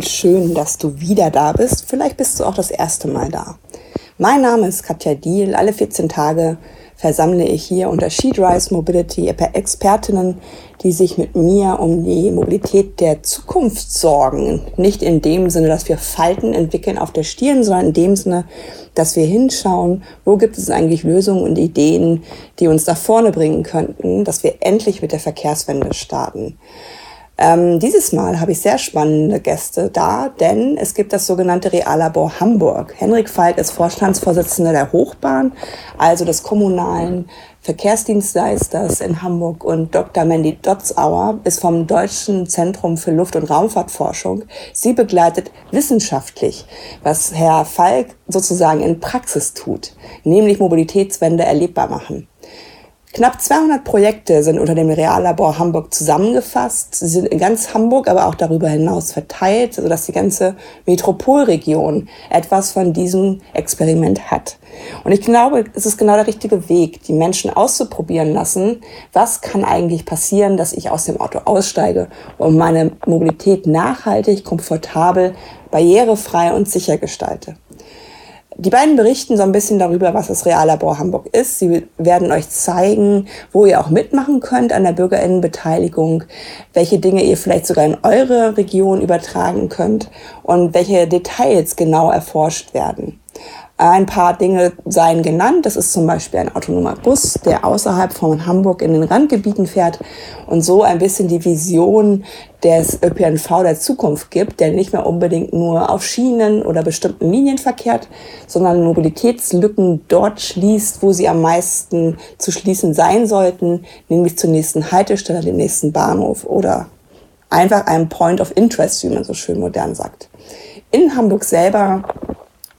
Und schön, dass du wieder da bist. Vielleicht bist du auch das erste Mal da. Mein Name ist Katja Diel. Alle 14 Tage versammle ich hier unter SheDrives Mobility Expertinnen, die sich mit mir um die Mobilität der Zukunft sorgen. Nicht in dem Sinne, dass wir Falten entwickeln auf der Stirn, sondern in dem Sinne, dass wir hinschauen, wo gibt es eigentlich Lösungen und Ideen, die uns da vorne bringen könnten, dass wir endlich mit der Verkehrswende starten. Ähm, dieses Mal habe ich sehr spannende Gäste da, denn es gibt das sogenannte Reallabor Hamburg. Henrik Falk ist Vorstandsvorsitzender der Hochbahn, also des kommunalen Verkehrsdienstleisters in Hamburg und Dr. Mandy Dotzauer ist vom Deutschen Zentrum für Luft- und Raumfahrtforschung. Sie begleitet wissenschaftlich, was Herr Falk sozusagen in Praxis tut, nämlich Mobilitätswende erlebbar machen. Knapp 200 Projekte sind unter dem Reallabor Hamburg zusammengefasst. Sie sind in ganz Hamburg, aber auch darüber hinaus verteilt, sodass die ganze Metropolregion etwas von diesem Experiment hat. Und ich glaube, es ist genau der richtige Weg, die Menschen auszuprobieren lassen, was kann eigentlich passieren, dass ich aus dem Auto aussteige und meine Mobilität nachhaltig, komfortabel, barrierefrei und sicher gestalte. Die beiden berichten so ein bisschen darüber, was das Reallabor Hamburg ist. Sie werden euch zeigen, wo ihr auch mitmachen könnt an der Bürgerinnenbeteiligung, welche Dinge ihr vielleicht sogar in eure Region übertragen könnt und welche Details genau erforscht werden. Ein paar Dinge seien genannt. Das ist zum Beispiel ein autonomer Bus, der außerhalb von Hamburg in den Randgebieten fährt und so ein bisschen die Vision des ÖPNV der Zukunft gibt, der nicht mehr unbedingt nur auf Schienen oder bestimmten Linien verkehrt, sondern Mobilitätslücken dort schließt, wo sie am meisten zu schließen sein sollten, nämlich zur nächsten Haltestelle, dem nächsten Bahnhof oder einfach einem Point of Interest, wie man so schön modern sagt. In Hamburg selber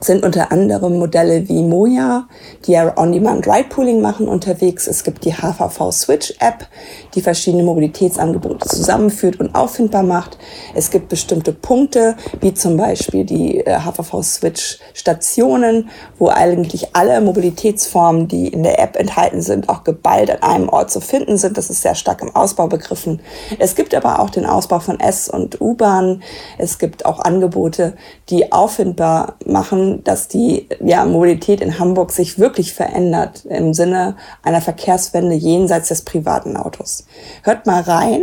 sind unter anderem Modelle wie Moja, die ja On-Demand Ride-Pooling machen, unterwegs. Es gibt die HVV Switch App, die verschiedene Mobilitätsangebote zusammenführt und auffindbar macht. Es gibt bestimmte Punkte, wie zum Beispiel die HVV äh, Switch Stationen, wo eigentlich alle Mobilitätsformen, die in der App enthalten sind, auch geballt an einem Ort zu finden sind. Das ist sehr stark im Ausbau begriffen. Es gibt aber auch den Ausbau von S- und U-Bahn. Es gibt auch Angebote, die auffindbar machen, dass die ja, Mobilität in Hamburg sich wirklich verändert im Sinne einer Verkehrswende jenseits des privaten Autos. Hört mal rein,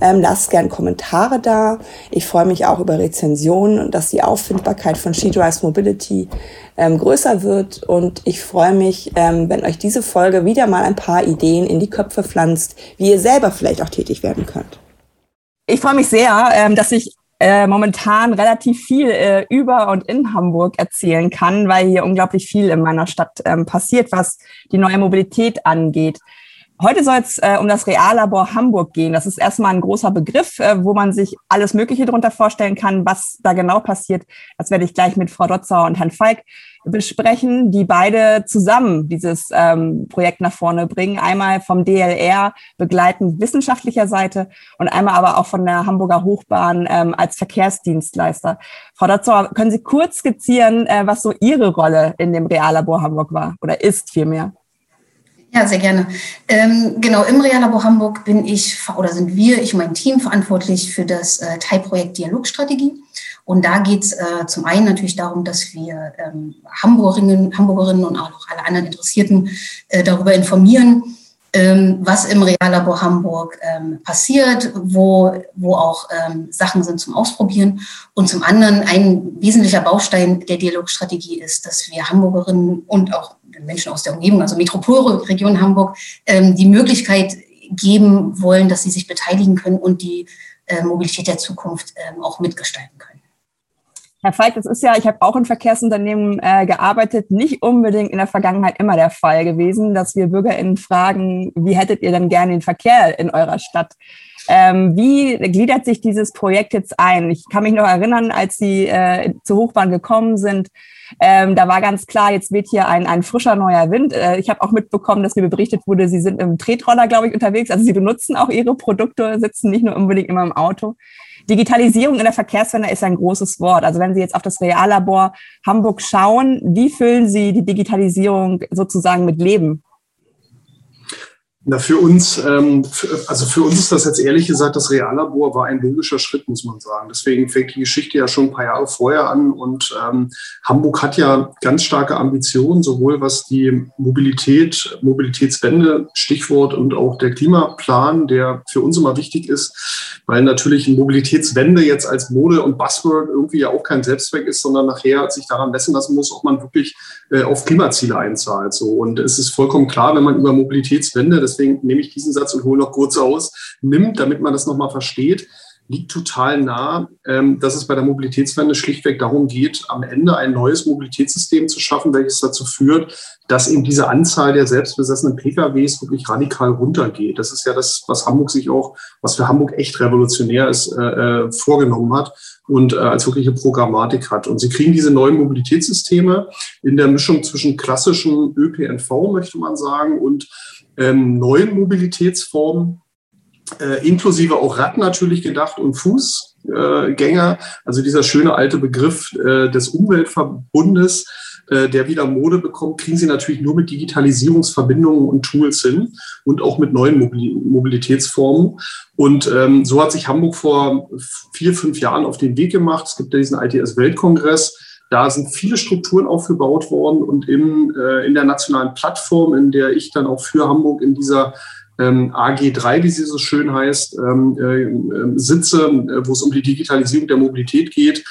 ähm, lasst gern Kommentare da. Ich freue mich auch über Rezensionen und dass die Auffindbarkeit von She Drives Mobility ähm, größer wird. Und ich freue mich, ähm, wenn euch diese Folge wieder mal ein paar Ideen in die Köpfe pflanzt, wie ihr selber vielleicht auch tätig werden könnt. Ich freue mich sehr, ähm, dass ich äh, momentan relativ viel äh, über und in Hamburg erzählen kann, weil hier unglaublich viel in meiner Stadt ähm, passiert, was die neue Mobilität angeht. Heute soll es äh, um das Reallabor Hamburg gehen. Das ist erstmal ein großer Begriff, äh, wo man sich alles Mögliche darunter vorstellen kann, was da genau passiert. Das werde ich gleich mit Frau Dotzauer und Herrn Falk besprechen, die beide zusammen dieses ähm, Projekt nach vorne bringen. Einmal vom DLR begleitend wissenschaftlicher Seite und einmal aber auch von der Hamburger Hochbahn ähm, als Verkehrsdienstleister. Frau Dotzauer, können Sie kurz skizzieren, äh, was so Ihre Rolle in dem Reallabor Hamburg war oder ist vielmehr? Ja, sehr gerne. Ähm, genau, im Reallabor Hamburg bin ich oder sind wir, ich und mein Team verantwortlich für das äh, Teilprojekt Dialogstrategie. Und da geht es äh, zum einen natürlich darum, dass wir ähm, Hamburgerinnen, Hamburgerinnen und auch alle anderen Interessierten äh, darüber informieren, was im Reallabor Hamburg ähm, passiert, wo, wo auch ähm, Sachen sind zum Ausprobieren. Und zum anderen ein wesentlicher Baustein der Dialogstrategie ist, dass wir Hamburgerinnen und auch Menschen aus der Umgebung, also Metropolregion Hamburg, ähm, die Möglichkeit geben wollen, dass sie sich beteiligen können und die äh, Mobilität der Zukunft ähm, auch mitgestalten können. Herr Falk, das ist ja, ich habe auch in Verkehrsunternehmen äh, gearbeitet, nicht unbedingt in der Vergangenheit immer der Fall gewesen, dass wir BürgerInnen fragen, wie hättet ihr denn gerne den Verkehr in eurer Stadt? Ähm, wie gliedert sich dieses Projekt jetzt ein? Ich kann mich noch erinnern, als Sie äh, zur Hochbahn gekommen sind, ähm, da war ganz klar, jetzt weht hier ein, ein frischer neuer Wind. Äh, ich habe auch mitbekommen, dass mir berichtet wurde, Sie sind im Tretroller, glaube ich, unterwegs. Also Sie benutzen auch Ihre Produkte, sitzen nicht nur unbedingt immer im Auto. Digitalisierung in der Verkehrswende ist ein großes Wort. Also wenn Sie jetzt auf das Reallabor Hamburg schauen, wie füllen Sie die Digitalisierung sozusagen mit Leben? Na, für uns, ähm, für, also für uns ist das jetzt ehrlich gesagt, das Reallabor war ein logischer Schritt, muss man sagen. Deswegen fängt die Geschichte ja schon ein paar Jahre vorher an und ähm, Hamburg hat ja ganz starke Ambitionen, sowohl was die Mobilität, Mobilitätswende, Stichwort und auch der Klimaplan, der für uns immer wichtig ist, weil natürlich Mobilitätswende jetzt als Mode und Buzzword irgendwie ja auch kein Selbstzweck ist, sondern nachher sich daran messen lassen muss, ob man wirklich äh, auf Klimaziele einzahlt. So. Und es ist vollkommen klar, wenn man über Mobilitätswende, das deswegen nehme ich diesen Satz und hole noch kurz aus, nimmt, damit man das nochmal versteht, liegt total nah, ähm, dass es bei der Mobilitätswende schlichtweg darum geht, am Ende ein neues Mobilitätssystem zu schaffen, welches dazu führt, dass eben diese Anzahl der selbstbesessenen PKWs wirklich radikal runtergeht. Das ist ja das, was Hamburg sich auch, was für Hamburg echt revolutionär ist, äh, äh vorgenommen hat und äh, als wirkliche Programmatik hat. Und sie kriegen diese neuen Mobilitätssysteme in der Mischung zwischen klassischem ÖPNV, möchte man sagen, und ähm, neuen Mobilitätsformen, äh, inklusive auch Rad natürlich gedacht und Fußgänger. also dieser schöne alte Begriff äh, des Umweltverbundes, äh, der wieder Mode bekommt, kriegen sie natürlich nur mit Digitalisierungsverbindungen und Tools hin und auch mit neuen Mobilitätsformen. Und ähm, so hat sich Hamburg vor vier, fünf Jahren auf den Weg gemacht. Es gibt ja diesen ITS-Weltkongress da sind viele Strukturen aufgebaut worden und in, äh, in der nationalen Plattform, in der ich dann auch für Hamburg in dieser ähm, AG3, wie sie so schön heißt, ähm, äh, sitze, äh, wo es um die Digitalisierung der Mobilität geht,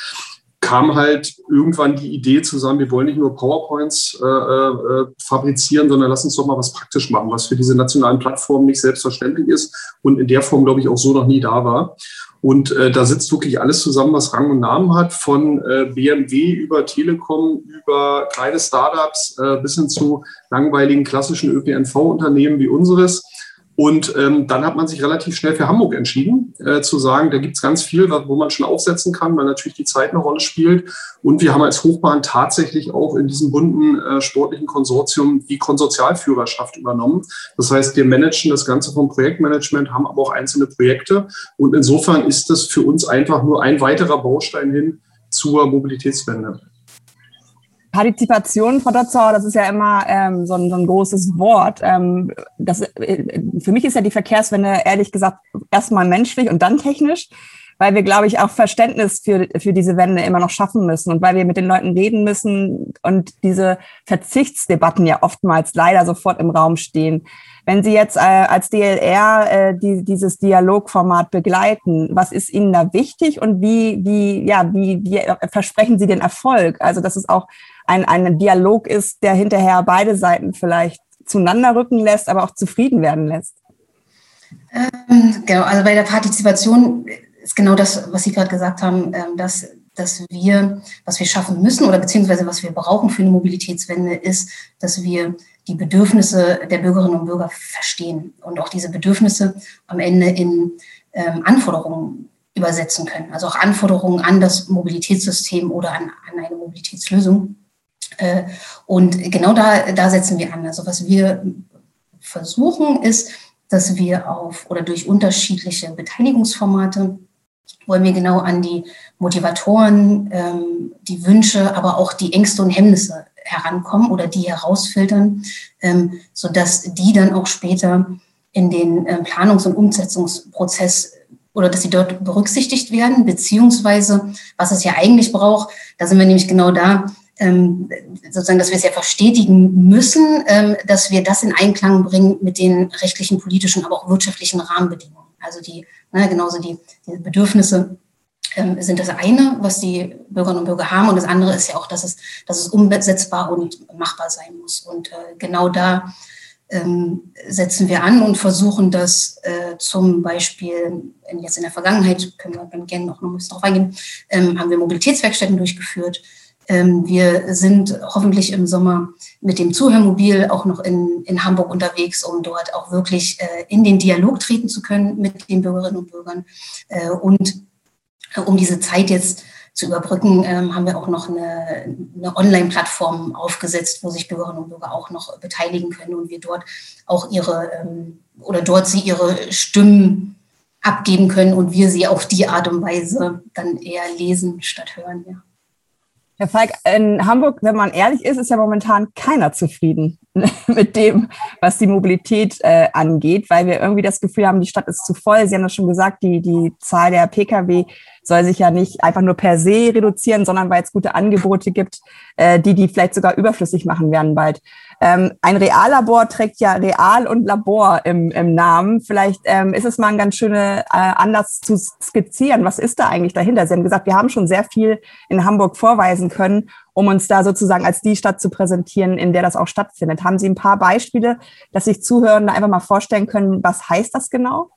kam halt irgendwann die Idee zusammen, wir wollen nicht nur PowerPoints äh, äh, fabrizieren, sondern lass uns doch mal was praktisch machen, was für diese nationalen Plattformen nicht selbstverständlich ist und in der Form, glaube ich, auch so noch nie da war. Und äh, da sitzt wirklich alles zusammen, was Rang und Namen hat, von äh, BMW über Telekom, über kleine Startups äh, bis hin zu langweiligen klassischen ÖPNV-Unternehmen wie unseres. Und ähm, dann hat man sich relativ schnell für Hamburg entschieden, äh, zu sagen, da gibt es ganz viel, wo man schon aufsetzen kann, weil natürlich die Zeit eine Rolle spielt. Und wir haben als Hochbahn tatsächlich auch in diesem bunten äh, sportlichen Konsortium die Konsortialführerschaft übernommen. Das heißt, wir managen das Ganze vom Projektmanagement, haben aber auch einzelne Projekte. Und insofern ist das für uns einfach nur ein weiterer Baustein hin zur Mobilitätswende. Partizipation, Frau Dotzauer, das ist ja immer ähm, so, ein, so ein großes Wort. Ähm, das, äh, für mich ist ja die Verkehrswende ehrlich gesagt erstmal menschlich und dann technisch, weil wir, glaube ich, auch Verständnis für, für diese Wende immer noch schaffen müssen und weil wir mit den Leuten reden müssen und diese Verzichtsdebatten ja oftmals leider sofort im Raum stehen. Wenn Sie jetzt äh, als DLR äh, die, dieses Dialogformat begleiten, was ist Ihnen da wichtig und wie, wie, ja, wie, wie versprechen Sie den Erfolg? Also, dass es auch ein, ein Dialog ist, der hinterher beide Seiten vielleicht zueinander rücken lässt, aber auch zufrieden werden lässt? Ähm, genau, also bei der Partizipation ist genau das, was Sie gerade gesagt haben, ähm, dass, dass wir, was wir schaffen müssen oder beziehungsweise was wir brauchen für eine Mobilitätswende, ist, dass wir die Bedürfnisse der Bürgerinnen und Bürger verstehen und auch diese Bedürfnisse am Ende in ähm, Anforderungen übersetzen können. Also auch Anforderungen an das Mobilitätssystem oder an, an eine Mobilitätslösung. Äh, und genau da, da setzen wir an. Also was wir versuchen ist, dass wir auf oder durch unterschiedliche Beteiligungsformate wollen wir genau an die Motivatoren, ähm, die Wünsche, aber auch die Ängste und Hemmnisse herankommen oder die herausfiltern, ähm, sodass die dann auch später in den ähm, Planungs- und Umsetzungsprozess oder dass sie dort berücksichtigt werden, beziehungsweise was es ja eigentlich braucht, da sind wir nämlich genau da, ähm, sozusagen, dass wir es ja verstetigen müssen, dass wir das in Einklang bringen mit den rechtlichen, politischen, aber auch wirtschaftlichen Rahmenbedingungen. Also die, ne, genauso die Bedürfnisse ähm, sind das eine, was die Bürgerinnen und Bürger haben. Und das andere ist ja auch, dass es, dass es umsetzbar und machbar sein muss. Und äh, genau da ähm, setzen wir an und versuchen das äh, zum Beispiel jetzt in der Vergangenheit, können wir gerne noch ein bisschen drauf eingehen, ähm, haben wir Mobilitätswerkstätten durchgeführt, ähm, wir sind hoffentlich im Sommer mit dem Zuhörmobil auch noch in, in Hamburg unterwegs, um dort auch wirklich äh, in den Dialog treten zu können mit den Bürgerinnen und Bürgern. Äh, und um diese Zeit jetzt zu überbrücken, ähm, haben wir auch noch eine, eine Online-Plattform aufgesetzt, wo sich Bürgerinnen und Bürger auch noch beteiligen können und wir dort auch ihre ähm, oder dort sie ihre Stimmen abgeben können und wir sie auf die Art und Weise dann eher lesen statt hören. Ja. Herr Falk, in Hamburg, wenn man ehrlich ist, ist ja momentan keiner zufrieden mit dem, was die Mobilität äh, angeht, weil wir irgendwie das Gefühl haben, die Stadt ist zu voll. Sie haben das schon gesagt, die, die Zahl der Pkw soll sich ja nicht einfach nur per se reduzieren, sondern weil es gute Angebote gibt, äh, die die vielleicht sogar überflüssig machen werden bald. Ähm, ein Reallabor trägt ja Real und Labor im, im Namen. Vielleicht ähm, ist es mal ein ganz schöner äh, Anlass zu skizzieren. Was ist da eigentlich dahinter? Sie haben gesagt, wir haben schon sehr viel in Hamburg vorweisen können, um uns da sozusagen als die Stadt zu präsentieren, in der das auch stattfindet. Haben Sie ein paar Beispiele, dass sich Zuhörende einfach mal vorstellen können, was heißt das genau?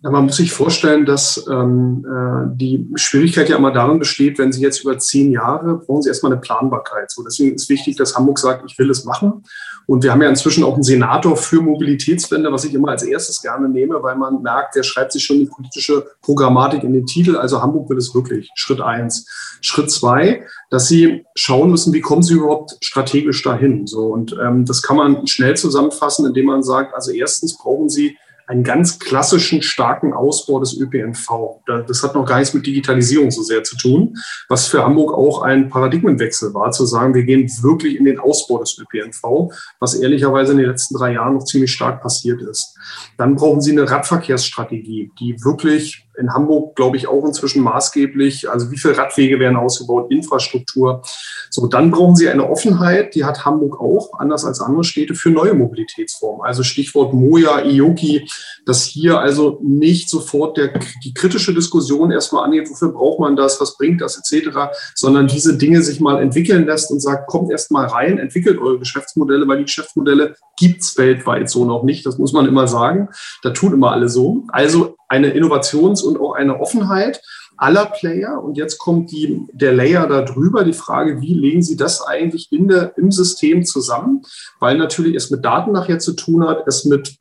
Man muss sich vorstellen, dass ähm, äh, die Schwierigkeit ja immer darin besteht, wenn Sie jetzt über zehn Jahre brauchen Sie erstmal eine Planbarkeit. So, deswegen ist wichtig, dass Hamburg sagt, ich will es machen. Und wir haben ja inzwischen auch einen Senator für Mobilitätswende, was ich immer als erstes gerne nehme, weil man merkt, der schreibt sich schon die politische Programmatik in den Titel. Also Hamburg will es wirklich. Schritt eins. Schritt zwei, dass Sie schauen müssen, wie kommen Sie überhaupt strategisch dahin. So und ähm, das kann man schnell zusammenfassen, indem man sagt, also erstens brauchen Sie einen ganz klassischen, starken Ausbau des ÖPNV. Das hat noch gar nichts mit Digitalisierung so sehr zu tun, was für Hamburg auch ein Paradigmenwechsel war, zu sagen, wir gehen wirklich in den Ausbau des ÖPNV, was ehrlicherweise in den letzten drei Jahren noch ziemlich stark passiert ist. Dann brauchen Sie eine Radverkehrsstrategie, die wirklich in Hamburg, glaube ich, auch inzwischen maßgeblich. Also wie viele Radwege werden ausgebaut, Infrastruktur. So, dann brauchen Sie eine Offenheit, die hat Hamburg auch, anders als andere Städte, für neue Mobilitätsformen. Also Stichwort Moja, Ioki, dass hier also nicht sofort der, die kritische Diskussion erstmal angeht, wofür braucht man das, was bringt das etc., sondern diese Dinge sich mal entwickeln lässt und sagt, kommt erst mal rein, entwickelt eure Geschäftsmodelle, weil die Geschäftsmodelle gibt's weltweit so noch nicht, das muss man immer sagen. Da tun immer alle so. Also eine Innovations- und auch eine Offenheit aller Player. Und jetzt kommt die, der Layer darüber, die Frage, wie legen Sie das eigentlich in der, im System zusammen? Weil natürlich es mit Daten nachher zu tun hat, es mit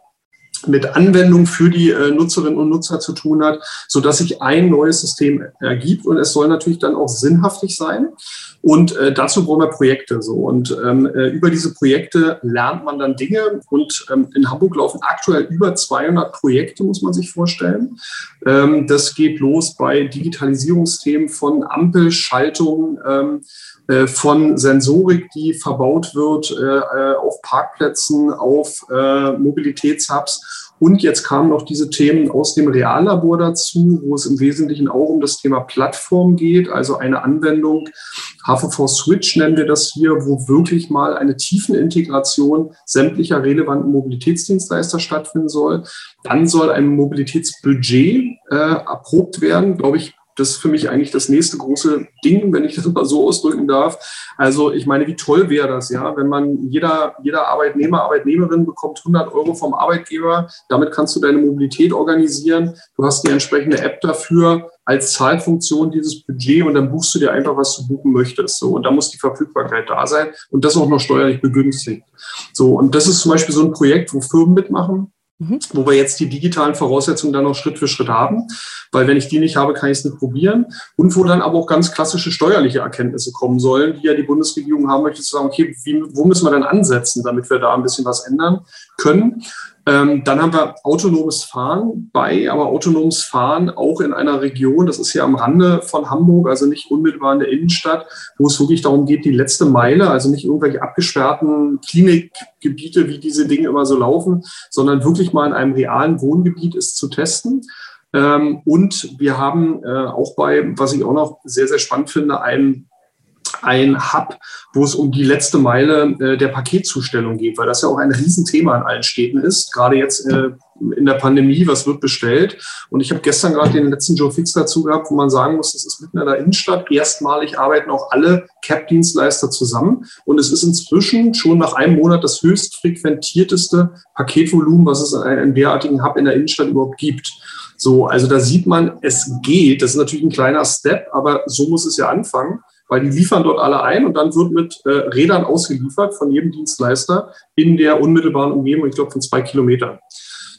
mit Anwendung für die äh, Nutzerinnen und Nutzer zu tun hat, so dass sich ein neues System ergibt und es soll natürlich dann auch sinnhaftig sein. Und äh, dazu brauchen wir Projekte so und ähm, äh, über diese Projekte lernt man dann Dinge und ähm, in Hamburg laufen aktuell über 200 Projekte, muss man sich vorstellen. Ähm, das geht los bei Digitalisierungsthemen von Ampelschaltung ähm, äh, von Sensorik, die verbaut wird äh, äh, auf Parkplätzen, auf Mobilitätshubs. Und jetzt kamen noch diese Themen aus dem Reallabor dazu, wo es im Wesentlichen auch um das Thema Plattform geht, also eine Anwendung, HVV Switch nennen wir das hier, wo wirklich mal eine Tiefenintegration sämtlicher relevanten Mobilitätsdienstleister stattfinden soll. Dann soll ein Mobilitätsbudget äh, erprobt werden, glaube ich, das ist für mich eigentlich das nächste große Ding, wenn ich das mal so ausdrücken darf. Also ich meine, wie toll wäre das, ja, wenn man jeder, jeder Arbeitnehmer, Arbeitnehmerin bekommt 100 Euro vom Arbeitgeber. Damit kannst du deine Mobilität organisieren. Du hast die entsprechende App dafür als Zahlfunktion dieses Budget und dann buchst du dir einfach, was du buchen möchtest. So, und da muss die Verfügbarkeit da sein und das auch noch steuerlich begünstigt. So, und das ist zum Beispiel so ein Projekt, wo Firmen mitmachen Mhm. Wo wir jetzt die digitalen Voraussetzungen dann noch Schritt für Schritt haben, weil wenn ich die nicht habe, kann ich es nicht probieren. Und wo dann aber auch ganz klassische steuerliche Erkenntnisse kommen sollen, die ja die Bundesregierung haben möchte, zu sagen, okay, wie, wo müssen wir dann ansetzen, damit wir da ein bisschen was ändern können. Ähm, dann haben wir autonomes Fahren bei, aber autonomes Fahren auch in einer Region, das ist ja am Rande von Hamburg, also nicht unmittelbar in der Innenstadt, wo es wirklich darum geht, die letzte Meile, also nicht irgendwelche abgesperrten Klinikgebiete, wie diese Dinge immer so laufen, sondern wirklich mal in einem realen Wohngebiet ist zu testen. Ähm, und wir haben äh, auch bei, was ich auch noch sehr, sehr spannend finde, einen ein Hub, wo es um die letzte Meile äh, der Paketzustellung geht, weil das ja auch ein Riesenthema in allen Städten ist, gerade jetzt äh, in der Pandemie, was wird bestellt. Und ich habe gestern gerade den letzten Joe Fix dazu gehabt, wo man sagen muss, das ist mitten in der Innenstadt. Erstmalig arbeiten auch alle CAP-Dienstleister zusammen. Und es ist inzwischen schon nach einem Monat das höchst frequentierteste Paketvolumen, was es in einem derartigen Hub in der Innenstadt überhaupt gibt. So, also da sieht man, es geht. Das ist natürlich ein kleiner Step, aber so muss es ja anfangen weil die liefern dort alle ein und dann wird mit äh, Rädern ausgeliefert von jedem Dienstleister in der unmittelbaren Umgebung, ich glaube, von zwei Kilometern.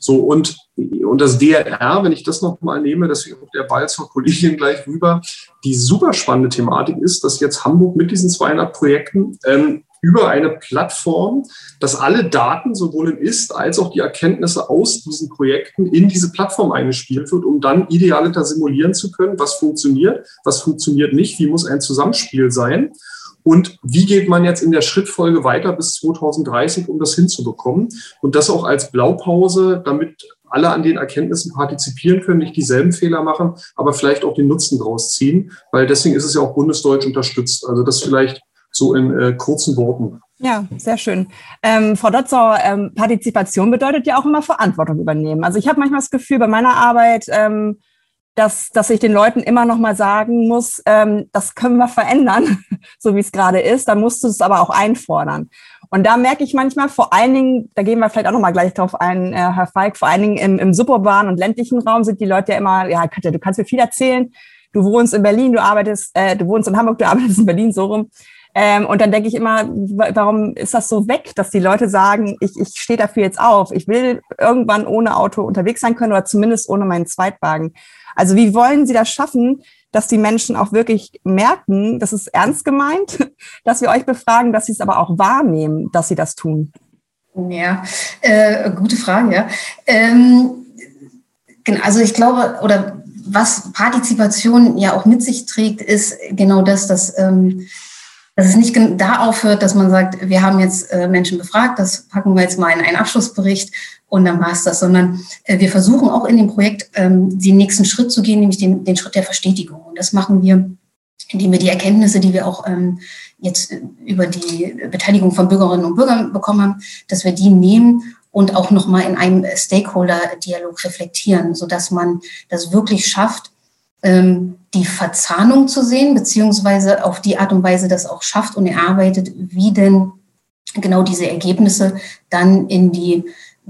So, und, und das DRR, wenn ich das nochmal nehme, deswegen auch der Ball zur Kollegin gleich rüber, die super spannende Thematik ist, dass jetzt Hamburg mit diesen 200 Projekten ähm, über eine Plattform, dass alle Daten sowohl im Ist als auch die Erkenntnisse aus diesen Projekten in diese Plattform eingespielt wird, um dann idealiter simulieren zu können, was funktioniert, was funktioniert nicht, wie muss ein Zusammenspiel sein. Und wie geht man jetzt in der Schrittfolge weiter bis 2030, um das hinzubekommen? Und das auch als Blaupause, damit alle an den Erkenntnissen partizipieren können, nicht dieselben Fehler machen, aber vielleicht auch den Nutzen draus ziehen, weil deswegen ist es ja auch bundesdeutsch unterstützt. Also das vielleicht so in äh, kurzen Worten. Ja, sehr schön. Ähm, Frau Dotzau, ähm, Partizipation bedeutet ja auch immer Verantwortung übernehmen. Also ich habe manchmal das Gefühl bei meiner Arbeit, ähm, dass, dass ich den Leuten immer noch mal sagen muss, ähm, das können wir verändern, so wie es gerade ist. Dann musst du es aber auch einfordern. Und da merke ich manchmal, vor allen Dingen, da gehen wir vielleicht auch noch mal gleich drauf ein, äh, Herr Falk, vor allen Dingen im, im suburbanen und ländlichen Raum sind die Leute ja immer, ja, Katja, du kannst mir viel erzählen. Du wohnst in Berlin, du arbeitest, äh, du wohnst in Hamburg, du arbeitest in Berlin, so rum. Ähm, und dann denke ich immer, warum ist das so weg, dass die Leute sagen, ich, ich stehe dafür jetzt auf. Ich will irgendwann ohne Auto unterwegs sein können oder zumindest ohne meinen Zweitwagen. Also wie wollen Sie das schaffen, dass die Menschen auch wirklich merken, das ist ernst gemeint, dass wir euch befragen, dass sie es aber auch wahrnehmen, dass sie das tun? Ja, äh, gute Frage, ja. Ähm, genau, also ich glaube, oder was Partizipation ja auch mit sich trägt, ist genau das, dass ähm, dass es nicht da aufhört, dass man sagt, wir haben jetzt äh, Menschen befragt, das packen wir jetzt mal in einen Abschlussbericht und dann war es das, sondern äh, wir versuchen auch in dem Projekt ähm, den nächsten Schritt zu gehen, nämlich den, den Schritt der Verstetigung. Und das machen wir, indem wir die Erkenntnisse, die wir auch ähm, jetzt äh, über die Beteiligung von Bürgerinnen und Bürgern bekommen haben, dass wir die nehmen und auch nochmal in einem Stakeholder-Dialog reflektieren, sodass man das wirklich schafft, die Verzahnung zu sehen, beziehungsweise auf die Art und Weise das auch schafft und erarbeitet, wie denn genau diese Ergebnisse dann in die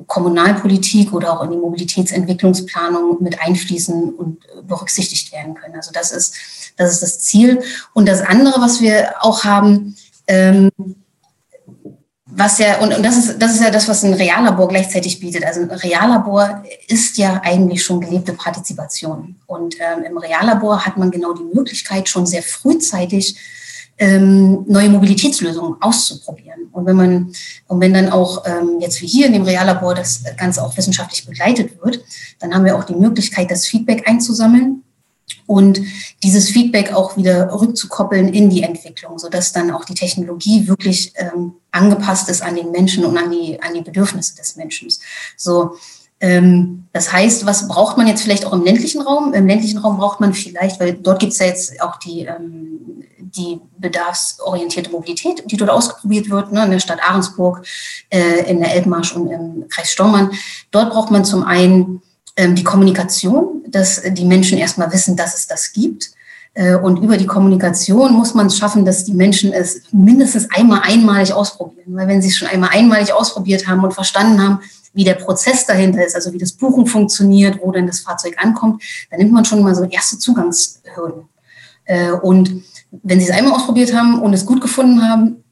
Kommunalpolitik oder auch in die Mobilitätsentwicklungsplanung mit einfließen und berücksichtigt werden können. Also das ist, das ist das Ziel. Und das andere, was wir auch haben, ähm, was ja, und, und das, ist, das ist ja das, was ein Reallabor gleichzeitig bietet. Also ein Reallabor ist ja eigentlich schon gelebte Partizipation. Und ähm, im Reallabor hat man genau die Möglichkeit, schon sehr frühzeitig ähm, neue Mobilitätslösungen auszuprobieren. Und wenn man, und wenn dann auch ähm, jetzt wie hier in dem Reallabor das Ganze auch wissenschaftlich begleitet wird, dann haben wir auch die Möglichkeit, das Feedback einzusammeln und dieses Feedback auch wieder rückzukoppeln in die Entwicklung, sodass dann auch die Technologie wirklich ähm, angepasst ist an den Menschen und an die, an die Bedürfnisse des Menschen. So, ähm, das heißt, was braucht man jetzt vielleicht auch im ländlichen Raum? Im ländlichen Raum braucht man vielleicht, weil dort gibt es ja jetzt auch die, ähm, die bedarfsorientierte Mobilität, die dort ausprobiert wird, ne, in der Stadt Ahrensburg, äh, in der Elbmarsch und im Kreis Stormann. Dort braucht man zum einen die Kommunikation, dass die Menschen erstmal wissen, dass es das gibt. Äh, und über die Kommunikation muss man es schaffen, dass die Menschen es mindestens einmal einmalig ausprobieren. Weil wenn sie es schon einmal einmalig ausprobiert haben und verstanden haben, wie der Prozess dahinter ist, also wie das Buchen funktioniert, wo denn das Fahrzeug ankommt, dann nimmt man schon mal so erste Zugangshürden. Äh, und wenn sie es einmal ausprobiert haben und es gut gefunden haben,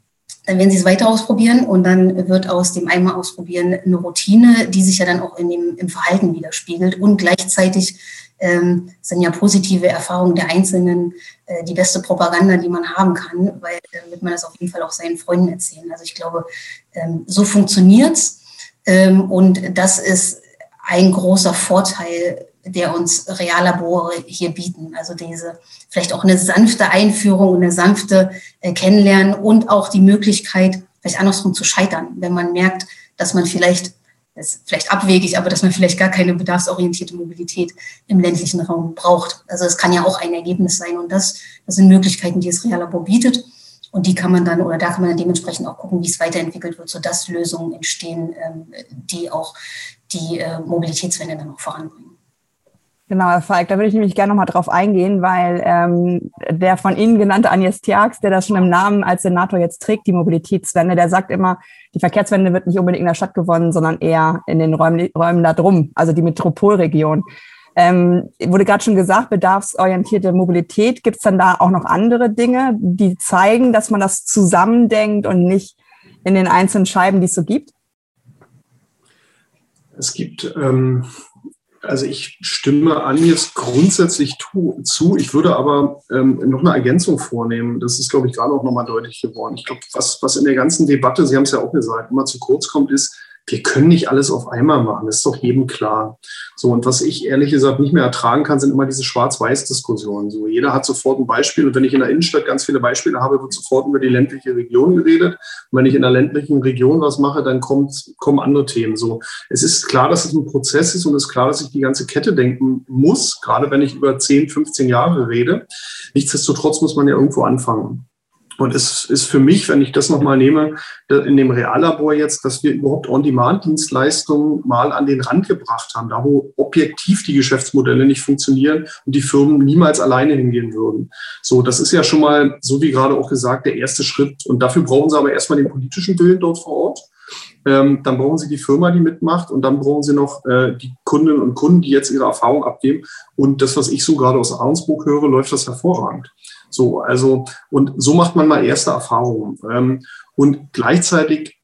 dann werden sie es weiter ausprobieren und dann wird aus dem einmal ausprobieren eine Routine, die sich ja dann auch in dem, im Verhalten widerspiegelt und gleichzeitig ähm, sind ja positive Erfahrungen der Einzelnen äh, die beste Propaganda, die man haben kann, weil äh, man das auf jeden Fall auch seinen Freunden erzählen. Also ich glaube, ähm, so funktioniert's ähm, und das ist ein großer Vorteil der uns Reallabore hier bieten. Also diese vielleicht auch eine sanfte Einführung, eine sanfte äh, Kennenlernen und auch die Möglichkeit, vielleicht andersrum zu scheitern, wenn man merkt, dass man vielleicht, das ist vielleicht abwegig, aber dass man vielleicht gar keine bedarfsorientierte Mobilität im ländlichen Raum braucht. Also es kann ja auch ein Ergebnis sein und das, das sind Möglichkeiten, die das Reallabor bietet. Und die kann man dann, oder da kann man dann dementsprechend auch gucken, wie es weiterentwickelt wird, sodass Lösungen entstehen, ähm, die auch die äh, Mobilitätswende dann auch voranbringen. Genau, Herr Falk, da würde ich nämlich gerne nochmal drauf eingehen, weil ähm, der von Ihnen genannte Agnes Tjax, der das schon im Namen als Senator jetzt trägt, die Mobilitätswende, der sagt immer, die Verkehrswende wird nicht unbedingt in der Stadt gewonnen, sondern eher in den Räumen, Räumen da drum, also die Metropolregion. Ähm, wurde gerade schon gesagt, bedarfsorientierte Mobilität. Gibt es dann da auch noch andere Dinge, die zeigen, dass man das zusammendenkt und nicht in den einzelnen Scheiben, die es so gibt? Es gibt ähm, Also ich stimme an jetzt grundsätzlich zu. Ich würde aber ähm, noch eine Ergänzung vornehmen. Das ist, glaube ich, gerade auch nochmal deutlich geworden. Ich glaube, was, was in der ganzen Debatte, Sie haben es ja auch gesagt, immer zu kurz kommt, ist, wir können nicht alles auf einmal machen. Das ist doch jedem klar. So, und was ich ehrlich gesagt nicht mehr ertragen kann, sind immer diese Schwarz-Weiß-Diskussionen. So, jeder hat sofort ein Beispiel. Und wenn ich in der Innenstadt ganz viele Beispiele habe, wird sofort über die ländliche Region geredet. Und wenn ich in der ländlichen Region was mache, dann kommt, kommen andere Themen. So, es ist klar, dass es ein Prozess ist und es ist klar, dass ich die ganze Kette denken muss, gerade wenn ich über 10, 15 Jahre rede. Nichtsdestotrotz muss man ja irgendwo anfangen. Und es ist für mich, wenn ich das nochmal nehme, in dem Reallabor jetzt, dass wir überhaupt On-Demand-Dienstleistungen mal an den Rand gebracht haben, da wo objektiv die Geschäftsmodelle nicht funktionieren und die Firmen niemals alleine hingehen würden. So, das ist ja schon mal, so wie gerade auch gesagt, der erste Schritt. Und dafür brauchen sie aber erstmal den politischen Willen dort vor Ort. Ähm, dann brauchen Sie die Firma, die mitmacht und dann brauchen Sie noch äh, die Kundinnen und Kunden, die jetzt ihre Erfahrung abgeben. Und das, was ich so gerade aus Ahrensburg höre, läuft das hervorragend. So, also, und so macht man mal erste Erfahrungen. Ähm, und gleichzeitig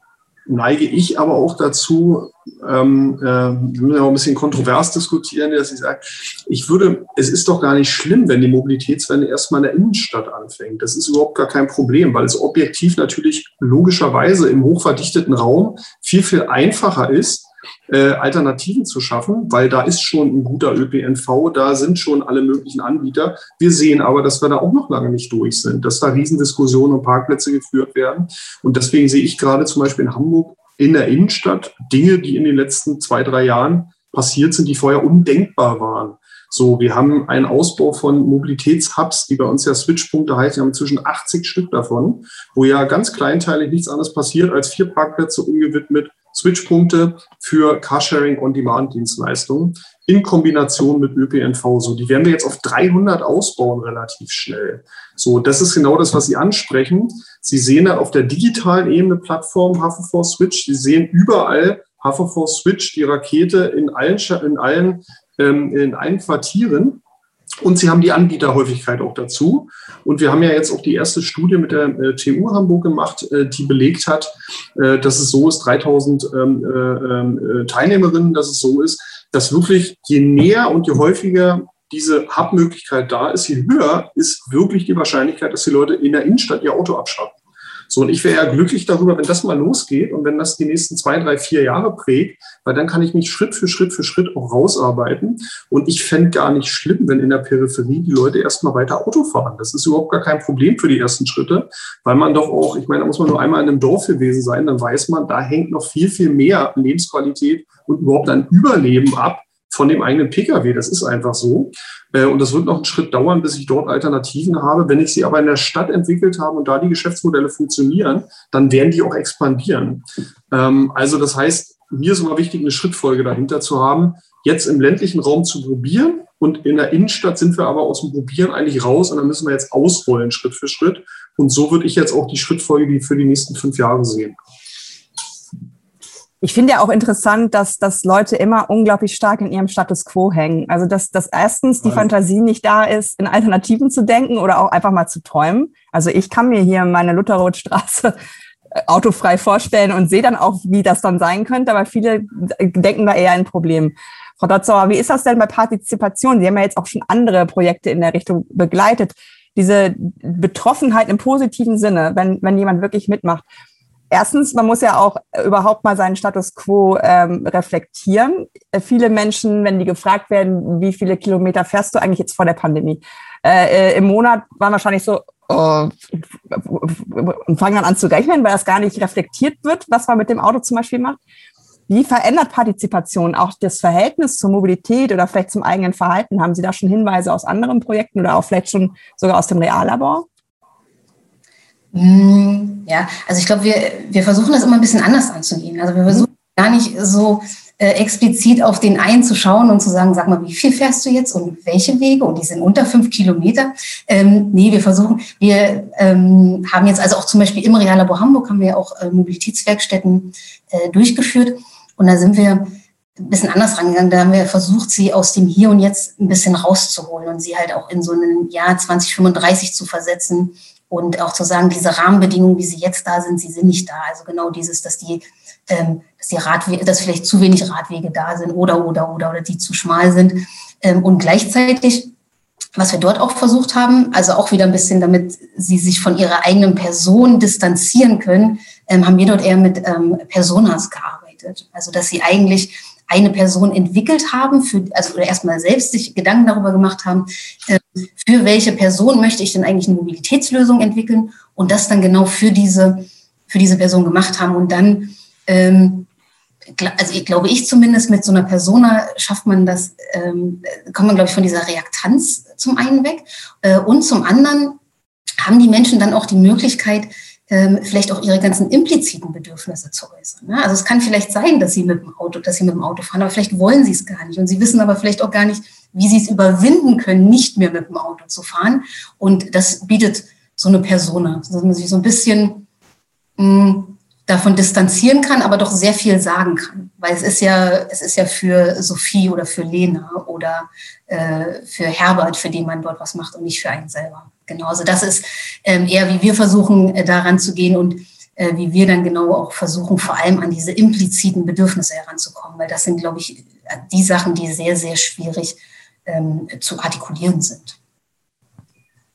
neige ich aber auch dazu, ähm, äh, wir müssen ja auch ein bisschen kontrovers diskutieren, dass ich sage, ich würde, es ist doch gar nicht schlimm, wenn die Mobilitätswende erstmal in der Innenstadt anfängt. Das ist überhaupt gar kein Problem, weil es objektiv natürlich logischerweise im hochverdichteten Raum viel, viel einfacher ist, äh, Alternativen zu schaffen, weil da ist schon ein guter ÖPNV, da sind schon alle möglichen Anbieter. Wir sehen aber, dass wir da auch noch lange nicht durch sind, dass da Riesendiskussionen um Parkplätze geführt werden. Und deswegen sehe ich gerade zum Beispiel in Hamburg in der Innenstadt Dinge, die in den letzten zwei, drei Jahren passiert sind, die vorher undenkbar waren. So, wir haben einen Ausbau von Mobilitätshubs, die bei uns ja Switchpunkte heißen. Wir haben inzwischen 80 Stück davon, wo ja ganz kleinteilig nichts anderes passiert, als vier Parkplätze umgewidmet Switchpunkte für Carsharing-on-Demand-Dienstleistungen in Kombination mit ÖPNV. So, die werden wir jetzt auf 300 ausbauen relativ schnell. So, das ist genau das, was Sie ansprechen. Sie sehen da auf der digitalen Ebene Plattform HV4 Switch. Sie sehen überall HV4 Switch, die Rakete in allen, in allen, ähm, in allen Quartieren. Und sie haben die Anbieterhäufigkeit auch dazu. Und wir haben ja jetzt auch die erste Studie mit der äh, TU Hamburg gemacht, äh, die belegt hat, äh, dass es so ist, 3000 ähm, äh, ähm, Teilnehmerinnen, dass es so ist, dass wirklich je näher und je häufiger diese Hub-Möglichkeit da ist, je höher ist wirklich die Wahrscheinlichkeit, dass die Leute in der Innenstadt ihr Auto abschalten. So, und ich wäre ja glücklich darüber, wenn das mal losgeht und wenn das die nächsten zwei, drei, vier Jahre prägt, weil dann kann ich mich Schritt für Schritt für Schritt auch rausarbeiten. Und ich fände gar nicht schlimm, wenn in der Peripherie die Leute erstmal weiter Auto fahren. Das ist überhaupt gar kein Problem für die ersten Schritte, weil man doch auch, ich meine, da muss man nur einmal in einem Dorf gewesen sein, dann weiß man, da hängt noch viel, viel mehr Lebensqualität und überhaupt ein Überleben ab, von dem eigenen Pkw. Das ist einfach so. Äh, und das wird noch einen Schritt dauern, bis ich dort Alternativen habe. Wenn ich sie aber in der Stadt entwickelt habe und da die Geschäftsmodelle funktionieren, dann werden die auch expandieren. Ähm, also das heißt, mir ist immer wichtig, eine Schrittfolge dahinter zu haben, jetzt im ländlichen Raum zu probieren. Und in der Innenstadt sind wir aber aus dem Probieren eigentlich raus und dann müssen wir jetzt ausrollen, Schritt für Schritt. Und so würde ich jetzt auch die Schrittfolge für die nächsten fünf Jahre sehen. Ich finde ja auch interessant, dass, dass Leute immer unglaublich stark in ihrem Status quo hängen. Also, dass, dass erstens die also. Fantasie nicht da ist, in Alternativen zu denken oder auch einfach mal zu träumen. Also ich kann mir hier meine Lutherrothstraße äh, autofrei vorstellen und sehe dann auch, wie das dann sein könnte, aber viele denken da eher ein Problem. Frau Dotzauer, wie ist das denn bei Partizipation? Sie haben ja jetzt auch schon andere Projekte in der Richtung begleitet. Diese Betroffenheit im positiven Sinne, wenn, wenn jemand wirklich mitmacht erstens, man muss ja auch überhaupt mal seinen Status quo ähm, reflektieren. Äh, viele Menschen, wenn die gefragt werden, wie viele Kilometer fährst du eigentlich jetzt vor der Pandemie? Äh, äh, Im Monat waren wahrscheinlich so, äh, und fangen dann an zu rechnen, weil das gar nicht reflektiert wird, was man mit dem Auto zum Beispiel macht. Wie verändert Partizipation auch das Verhältnis zur Mobilität oder vielleicht zum eigenen Verhalten? Haben Sie da schon Hinweise aus anderen Projekten oder auch vielleicht schon sogar aus dem Reallabor? Hm, ja, also ich glaube, wir, wir versuchen das immer ein bisschen anders anzugehen. Also wir versuchen gar nicht so äh, explizit auf den einen zu schauen und zu sagen, sag mal, wie viel fährst du jetzt und welche Wege? Und die sind unter fünf Kilometer. Ähm, nee, wir versuchen, wir ähm, haben jetzt also auch zum Beispiel im Reallabor Hamburg haben wir auch äh, Mobilitätswerkstätten äh, durchgeführt. Und da sind wir ein bisschen anders rangegangen. Da haben wir versucht, sie aus dem Hier und Jetzt ein bisschen rauszuholen und sie halt auch in so ein Jahr 2035 zu versetzen Und auch zu sagen, diese Rahmenbedingungen, wie sie jetzt da sind, sie sind nicht da. Also genau dieses, dass die, ähm, dass die Radwege, dass vielleicht zu wenig Radwege da sind oder, oder, oder, oder die zu schmal sind. Ähm, und gleichzeitig, was wir dort auch versucht haben, also auch wieder ein bisschen, damit sie sich von ihrer eigenen Person distanzieren können, ähm, haben wir dort eher mit ähm, Personas gearbeitet. Also, dass sie eigentlich eine Person entwickelt haben, für, also oder erstmal selbst sich Gedanken darüber gemacht haben, äh, für welche Person möchte ich denn eigentlich eine Mobilitätslösung entwickeln und das dann genau für diese, für diese Person gemacht haben. Und dann, ähm, also ich glaube ich zumindest mit so einer Persona schafft man das, ähm, kommt man glaube ich von dieser Reaktanz zum einen weg. Äh, und zum anderen haben die Menschen dann auch die Möglichkeit, ähm, vielleicht auch ihre ganzen impliziten Bedürfnisse zu äußern. Ne? Also es kann vielleicht sein, dass sie mit dem Auto, dass sie mit dem Auto fahren, aber vielleicht wollen sie es gar nicht und sie wissen aber vielleicht auch gar nicht, wie sie es überwinden können, nicht mehr mit dem Auto zu fahren. Und das bietet so eine Persona, dass man sich so ein bisschen mh, hm, davon distanzieren kann, aber doch sehr viel sagen kann. Weil es ist ja, es ist ja für Sophie oder für Lena oder äh, für Herbert, für den man dort was macht und nicht für einen selber. Genau, also das ist ähm, eher, wie wir versuchen, äh, daran zu gehen und äh, wie wir dann genau auch versuchen, vor allem an diese impliziten Bedürfnisse heranzukommen, weil das sind, glaube ich, die Sachen, die sehr, sehr schwierig ähm, zu artikulieren sind.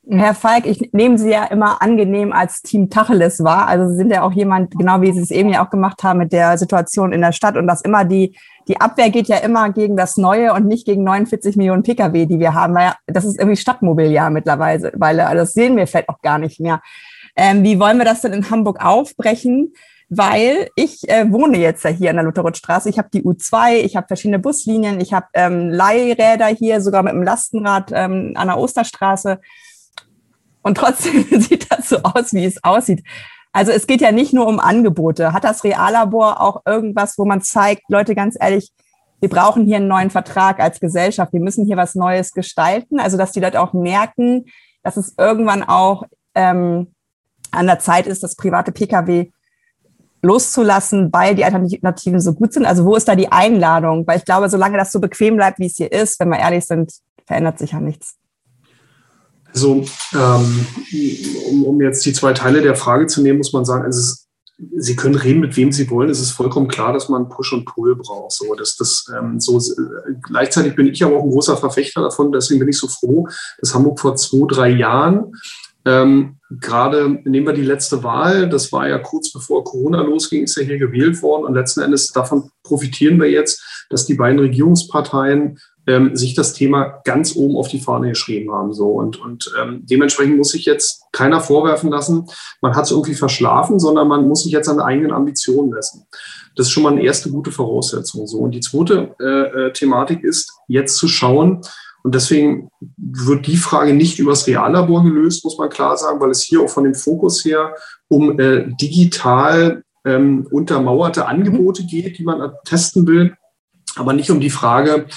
Herr Falk, ich nehme Sie ja immer angenehm als Team Tacheles wahr. Also Sie sind ja auch jemand, genau wie Sie es eben ja auch gemacht haben mit der Situation in der Stadt und dass immer die, die Abwehr geht ja immer gegen das Neue und nicht gegen 49 Millionen Pkw, die wir haben. Weil das ist irgendwie Stadtmobiliar mittlerweile, weil also das sehen wir vielleicht auch gar nicht mehr. Ähm, wie wollen wir das denn in Hamburg aufbrechen? Weil ich äh, wohne jetzt ja hier an der Lutherrothstraße. Ich habe die U2, ich habe verschiedene Buslinien, ich habe ähm, Leihräder hier, sogar mit dem Lastenrad ähm, an der Osterstraße. Und trotzdem sieht das so aus, wie es aussieht. Also es geht ja nicht nur um Angebote. Hat das Reallabor auch irgendwas, wo man zeigt, Leute, ganz ehrlich, wir brauchen hier einen neuen Vertrag als Gesellschaft. Wir müssen hier was Neues gestalten. Also dass die Leute auch merken, dass es irgendwann auch ähm, an der Zeit ist, das private Pkw loszulassen, weil die Alternativen so gut sind. Also wo ist da die Einladung? Weil ich glaube, solange das so bequem bleibt, wie es hier ist, wenn wir ehrlich sind, verändert sich ja nichts. Also, ähm, um, um, jetzt die zwei Teile der Frage zu nehmen, muss man sagen, also es, Sie können reden, mit wem Sie wollen. Es ist vollkommen klar, dass man Push und Pull braucht. So, dass das, ähm, so, gleichzeitig bin ich aber auch ein großer Verfechter davon. Deswegen bin ich so froh, dass Hamburg vor zwei, drei Jahren ähm, Gerade nehmen wir die letzte Wahl, das war ja kurz bevor Corona losging, ist ja hier gewählt worden und letzten Endes davon profitieren wir jetzt, dass die beiden Regierungsparteien ähm, sich das Thema ganz oben auf die Fahne geschrieben haben. So. Und, und ähm, dementsprechend muss sich jetzt keiner vorwerfen lassen, man hat es irgendwie verschlafen, sondern man muss sich jetzt an eigenen Ambitionen messen. Das ist schon mal eine erste gute Voraussetzung. So. Und die zweite äh, äh, Thematik ist, jetzt zu schauen, und deswegen wird die Frage nicht übers Reallabor gelöst, muss man klar sagen, weil es hier auch von dem Fokus her um äh, digital ähm, untermauerte Angebote geht, die man testen will, aber nicht um die Frage,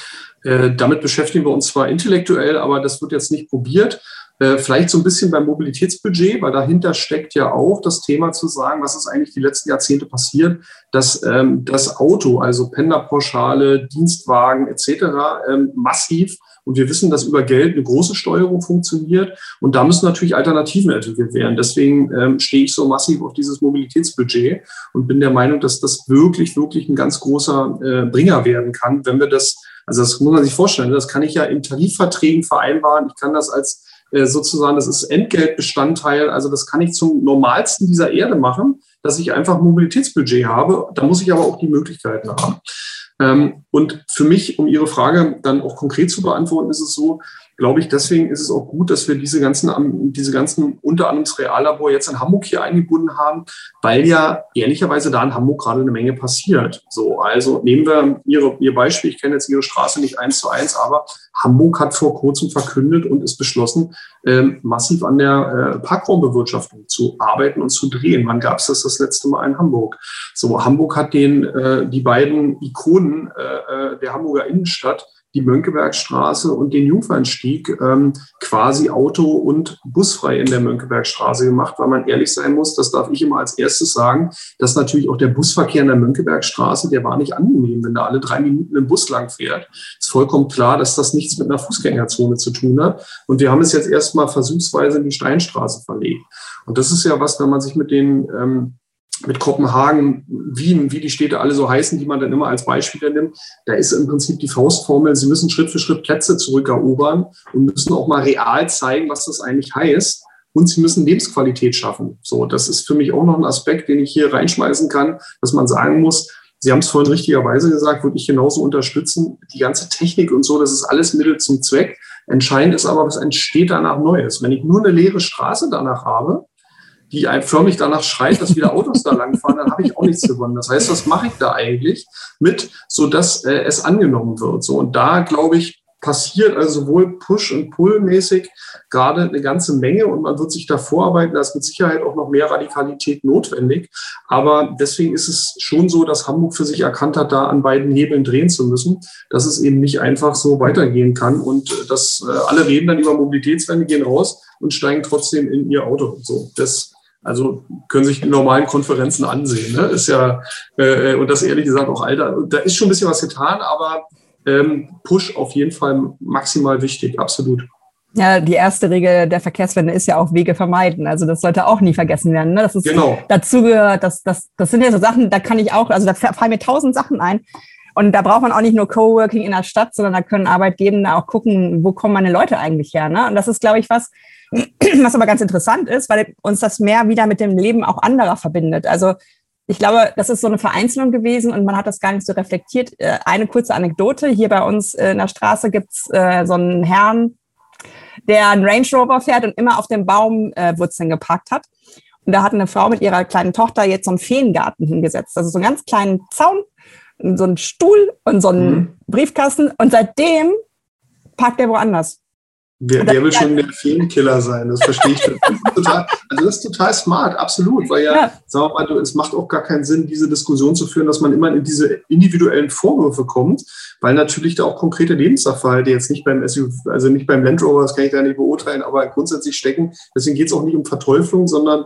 äh, damit beschäftigen wir uns zwar intellektuell, aber das wird jetzt nicht probiert. Äh, vielleicht so ein bisschen beim Mobilitätsbudget, weil dahinter steckt ja auch das Thema zu sagen, was ist eigentlich die letzten Jahrzehnte passiert, dass ähm, das Auto, also Penderpauschale, Dienstwagen etc. Ähm, massiv und wir wissen, dass über Geld eine große Steuerung funktioniert. Und da müssen natürlich Alternativen entwickelt werden. Deswegen ähm, stehe ich so massiv auf dieses Mobilitätsbudget und bin der Meinung, dass das wirklich, wirklich ein ganz großer äh, Bringer werden kann, wenn wir das also das muss man sich vorstellen. Das kann ich ja in Tarifverträgen vereinbaren. Ich kann das als äh, sozusagen, das ist Entgeltbestandteil. Also das kann ich zum normalsten dieser Erde machen, dass ich einfach Mobilitätsbudget habe. Da muss ich aber auch die Möglichkeiten haben. Ähm, und für mich, um Ihre Frage dann auch konkret zu beantworten, ist es so, glaube ich, deswegen ist es auch gut, dass wir diese ganzen, diese ganzen unter anderem das Reallabor jetzt in Hamburg hier eingebunden haben, weil ja ehrlicherweise da in Hamburg gerade eine Menge passiert. So, also nehmen wir Ihre, Ihr Beispiel, ich kenne jetzt Ihre Straße nicht eins zu eins, aber Hamburg hat vor kurzem verkündet und ist beschlossen, ähm, massiv an der äh, Parkraumbewirtschaftung zu arbeiten und zu drehen. Wann gab es das das letzte Mal in Hamburg? So, Hamburg hat den, äh, die beiden Ikonen äh, äh der Hamburger Innenstadt die Mönckebergstraße und den Jungfernstieg ähm, quasi auto- und busfrei in der Mönckebergstraße gemacht, weil man ehrlich sein muss, das darf ich immer als erstes sagen, dass natürlich auch der Busverkehr in der Mönckebergstraße, der war nicht angenehm, wenn da alle drei Minuten ein Bus lang fährt. Ist vollkommen klar, dass das nichts mit einer Fußgängerzone zu tun hat. Und wir haben es jetzt erstmal versuchsweise in die Steinstraße verlegt. Und das ist ja was, wenn man sich mit den ähm, mit Kopenhagen, Wien, wie die Städte alle so heißen, die man dann immer als Beispiele nimmt, da ist im Prinzip die Faustformel, sie müssen Schritt für Schritt Plätze zurückerobern und müssen auch mal real zeigen, was das eigentlich heißt. Und sie müssen Lebensqualität schaffen. So, das ist für mich auch noch ein Aspekt, den ich hier reinschmeißen kann, dass man sagen muss, Sie haben es vorhin richtigerweise gesagt, würde ich genauso unterstützen. Die ganze Technik und so, das ist alles Mittel zum Zweck. Entscheidend ist aber, was entsteht danach Neues. Wenn ich nur eine leere Straße danach habe, die förmlich danach schreit, dass wieder Autos da langfahren, dann habe ich auch nichts gewonnen. Das heißt, was mache ich da eigentlich mit, so dass äh, es angenommen wird? So und da glaube ich passiert also sowohl Push- und Pull-mäßig gerade eine ganze Menge und man wird sich da vorarbeiten. Da ist mit Sicherheit auch noch mehr Radikalität notwendig. Aber deswegen ist es schon so, dass Hamburg für sich erkannt hat, da an beiden Hebeln drehen zu müssen, dass es eben nicht einfach so weitergehen kann und äh, dass äh, alle reden dann über Mobilitätswende, gehen raus und steigen trotzdem in ihr Auto. So, das also können sich die normalen Konferenzen ansehen. Ne? Ist ja, äh, und das ehrlich gesagt auch Alter, da ist schon ein bisschen was getan, aber ähm, Push auf jeden Fall maximal wichtig, absolut. Ja, die erste Regel der Verkehrswende ist ja auch Wege vermeiden. Also das sollte auch nie vergessen werden. Ne? Das ist genau. dazugehört. Das, das, das sind ja so Sachen, da kann ich auch, also da fallen mir tausend Sachen ein. Und da braucht man auch nicht nur Coworking in der Stadt, sondern da können Arbeitgeber auch gucken, wo kommen meine Leute eigentlich her. Ne? Und das ist, glaube ich, was, was aber ganz interessant ist, weil uns das mehr wieder mit dem Leben auch anderer verbindet. Also ich glaube, das ist so eine Vereinzelung gewesen und man hat das gar nicht so reflektiert. Äh, eine kurze Anekdote. Hier bei uns in der Straße gibt's äh, so einen Herrn, der einen Range Rover fährt und immer auf den Baumwurzeln geparkt hat. Und da hat eine Frau mit ihrer kleinen Tochter jetzt so einen Feengarten hingesetzt. Also so einen ganz kleinen Zaun, so einen Stuhl und so einen mhm. Briefkasten. Und seitdem parkt er woanders. Wer, wer will schon der Feenkiller sein? Das verstehe ich. Total, also das ist total smart, absolut. Weil ja, ja. sagen wir mal, es macht auch gar keinen Sinn, diese Diskussion zu führen, dass man immer in diese individuellen Vorwürfe kommt, weil natürlich da auch konkrete Lebenssachverhalte jetzt nicht beim SUV, also nicht beim Land Rover, das kann ich da nicht beurteilen, aber grundsätzlich stecken. Deswegen geht es auch nicht um Verteuflung, sondern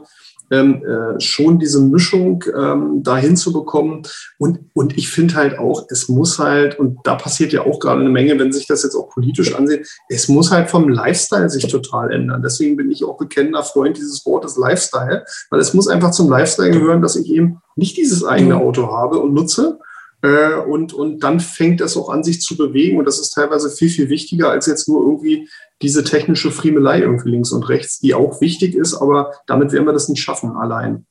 ähm, äh, schon diese Mischung ähm, dahin zu bekommen. Und, und ich finde halt auch, es muss halt, und da passiert ja auch gerade eine Menge, wenn sich das jetzt auch politisch ansieht, es muss halt vom Lifestyle sich total ändern. Deswegen bin ich auch bekennender Freund dieses Wortes Lifestyle, weil es muss einfach zum Lifestyle gehören, dass ich eben nicht dieses eigene Auto habe und nutze, äh, und, und dann fängt es auch an, sich zu bewegen. Und das ist teilweise viel, viel wichtiger als jetzt nur irgendwie diese technische Friemelei irgendwie links und rechts, die auch wichtig ist, aber damit werden wir das nicht schaffen allein.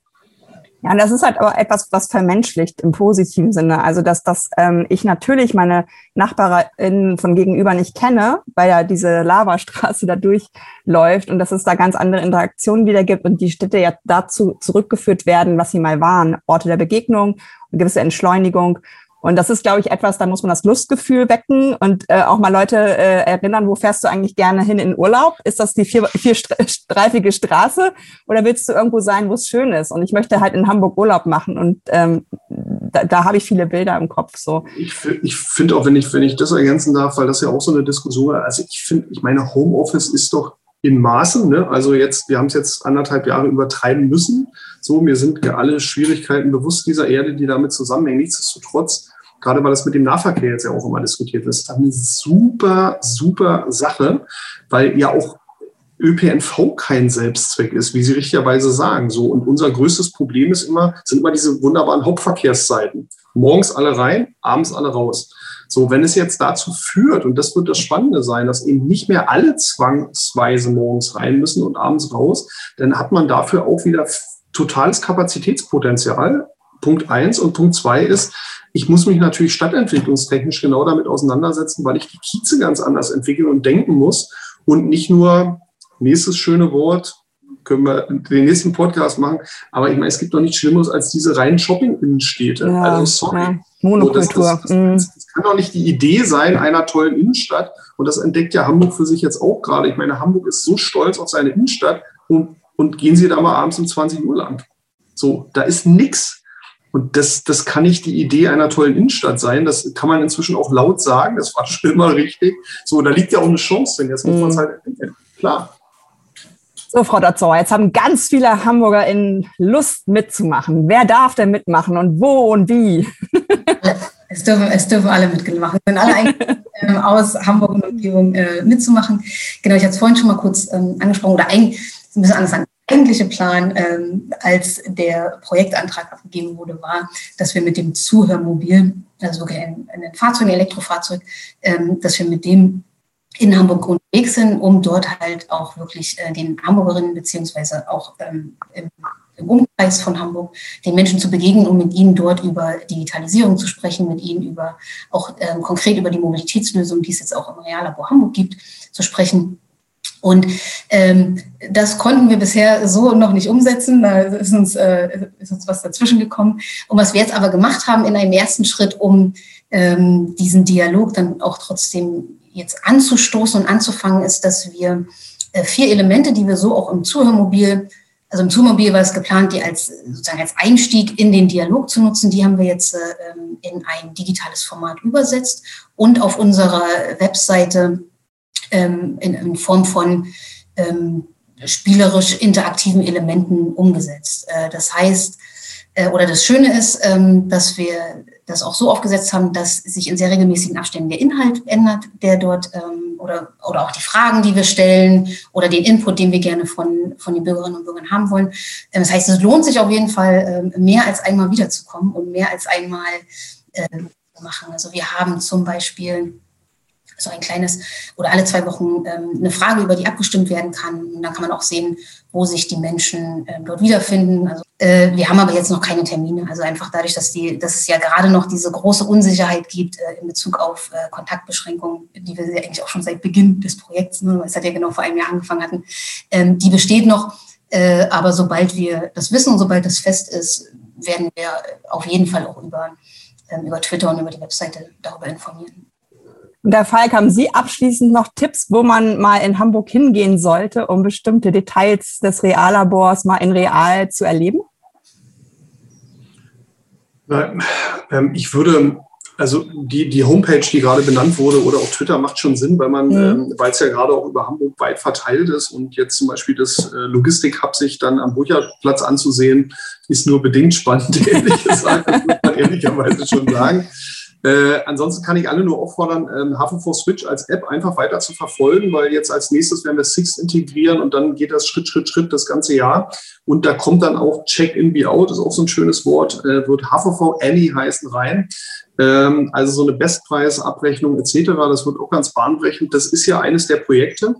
Ja, das ist halt aber etwas, was vermenschlicht im positiven Sinne. Also, dass, dass ähm, ich natürlich meine Nachbarin von gegenüber nicht kenne, weil ja diese Lavastraße da durchläuft und dass es da ganz andere Interaktionen wieder gibt und die Städte ja dazu zurückgeführt werden, was sie mal waren. Orte der Begegnung, eine gewisse Entschleunigung. Und das ist, glaube ich, etwas, da muss man das Lustgefühl wecken und äh, auch mal Leute äh, erinnern, wo fährst du eigentlich gerne hin in Urlaub? Ist das die vier, vierstreifige Straße oder willst du irgendwo sein, wo es schön ist? Und ich möchte halt in Hamburg Urlaub machen und ähm, da, da habe ich viele Bilder im Kopf. So. Ich, ich finde auch, wenn ich, wenn ich das ergänzen darf, weil das ja auch so eine Diskussion, also ich finde, ich meine, Homeoffice ist doch in Maßen. Ne? Also jetzt, wir haben es jetzt anderthalb Jahre übertreiben müssen. So, mir sind ja alle Schwierigkeiten bewusst dieser Erde, die damit zusammenhängen. Nichtsdestotrotz gerade weil das mit dem Nahverkehr jetzt ja auch immer diskutiert ist eine super, super Sache, weil ja auch ÖPNV kein Selbstzweck ist, wie Sie richtigerweise sagen. So und unser größtes Problem ist immer sind immer diese wunderbaren Hauptverkehrszeiten. Morgens alle rein, abends alle raus. So, wenn es jetzt dazu führt, und das wird das Spannende sein, dass eben nicht mehr alle zwangsweise morgens rein müssen und abends raus, dann hat man dafür auch wieder totales Kapazitätspotenzial. Punkt eins. Und Punkt zwei ist, ich muss mich natürlich stadtentwicklungstechnisch genau damit auseinandersetzen, weil ich die Kieze ganz anders entwickeln und denken muss und nicht nur, nächstes schöne Wort, können wir den nächsten Podcast machen, aber ich meine, es gibt doch nichts Schlimmeres als diese reinen Shopping-Innenstädte. Ja, also sorry. Ja. Monokultur. Das, das, das, mhm. das, kann doch nicht die Idee sein einer tollen Innenstadt. Und das entdeckt ja Hamburg für sich jetzt auch gerade. Ich meine, Hamburg ist so stolz auf seine Innenstadt und, und gehen Sie da mal abends um 20 Uhr lang. So, da ist nichts Und das, das kann nicht die Idee einer tollen Innenstadt sein. Das kann man inzwischen auch laut sagen. Das war schon immer richtig. So, da liegt ja auch eine Chance drin. Jetzt muss man es mhm. halt entwickeln. Klar. So, Frau Dotzauer, jetzt haben ganz viele Hamburger in Lust mitzumachen. Wer darf denn mitmachen und wo und wie? Es dürfen, es dürfen alle mitmachen. Wir sind alle ähm, aus Hamburg und Umgebung äh, mitzumachen. Genau, ich hatte es vorhin schon mal kurz ähm, angesprochen oder eigentlich ein bisschen anders sagen. Eigentliche Plan, ähm, als der Projektantrag abgegeben wurde, war, dass wir mit dem Zuhörmobil, also ein, ein Fahrzeug, ein Elektrofahrzeug, ähm, dass wir mit dem in Hamburg unterwegs sind, um dort halt auch wirklich äh, den Hamburgerinnen beziehungsweise auch ähm, im, im, Umkreis von Hamburg den Menschen zu begegnen, um mit ihnen dort über Digitalisierung zu sprechen, mit ihnen über auch ähm, konkret über die Mobilitätslösung, die es jetzt auch im Reallabor Hamburg gibt, zu sprechen. Und ähm, das konnten wir bisher so noch nicht umsetzen. Da ist uns, äh, ist uns was dazwischen gekommen. Und was wir jetzt aber gemacht haben in einem ersten Schritt, um ähm, diesen Dialog dann auch trotzdem jetzt anzustoßen und anzufangen, ist, dass wir äh, vier Elemente, die wir so auch im Zuhörmobil, also im Zuhörmobil war es geplant, die als sozusagen als Einstieg in den Dialog zu nutzen, die haben wir jetzt äh, in ein digitales Format übersetzt und auf unserer Webseite ähm, in, in, Form von ähm, spielerisch interaktiven Elementen umgesetzt. Äh, das heißt, äh, oder das Schöne ist, ähm, dass wir das auch so aufgesetzt haben, dass sich in sehr regelmäßigen Abständen der Inhalt ändert, der dort ähm, oder, oder auch die Fragen, die wir stellen oder den Input, den wir gerne von, von den Bürgerinnen und Bürgern haben wollen. Ähm, das heißt, es lohnt sich auf jeden Fall, mehr als einmal wiederzukommen und mehr als einmal zu machen. Also wir haben zum Beispiel so ein kleines oder alle zwei Wochen ähm, eine Frage, über die abgestimmt werden kann. Und dann kann man auch sehen, wo sich die Menschen äh, dort wiederfinden. Also, äh, wir haben aber jetzt noch keine Termine. Also einfach dadurch, dass, die, dass es ja gerade noch diese große Unsicherheit gibt äh, in Bezug auf äh, Kontaktbeschränkungen, die wir ja eigentlich auch schon seit Beginn des Projekts, ne, es hat ja genau vor einem Jahr angefangen hatten, ähm, die besteht noch. Äh, aber sobald wir das wissen und sobald das fest ist, werden wir auf jeden Fall auch über, ähm, über Twitter und über die Webseite darüber informieren. Und der Falk, haben Sie abschließend noch Tipps, wo man mal in Hamburg hingehen sollte, um bestimmte Details des Reallabors mal in real zu erleben? Ähm, ich würde, also die, die Homepage, die gerade benannt wurde, oder auch Twitter macht schon Sinn, weil man, mhm. ähm, weil es ja gerade auch über Hamburg weit verteilt ist und jetzt zum Beispiel das äh, Logistik-Hub sich dann am Burcherplatz anzusehen, ist nur bedingt spannend, ehrlich gesagt, das muss man ehrlicherweise schon sagen. Äh, ansonsten kann ich alle nur auffordern, ähm, HV4 Switch als App einfach weiter zu verfolgen, weil jetzt als nächstes werden wir Six integrieren und dann geht das Schritt, Schritt, Schritt das ganze Jahr. Und da kommt dann auch Check-in, Be Out, ist auch so ein schönes Wort, äh, wird HVV Annie heißen rein. Ähm, also so eine Bestpreisabrechnung etc. Das wird auch ganz bahnbrechend. Das ist ja eines der Projekte.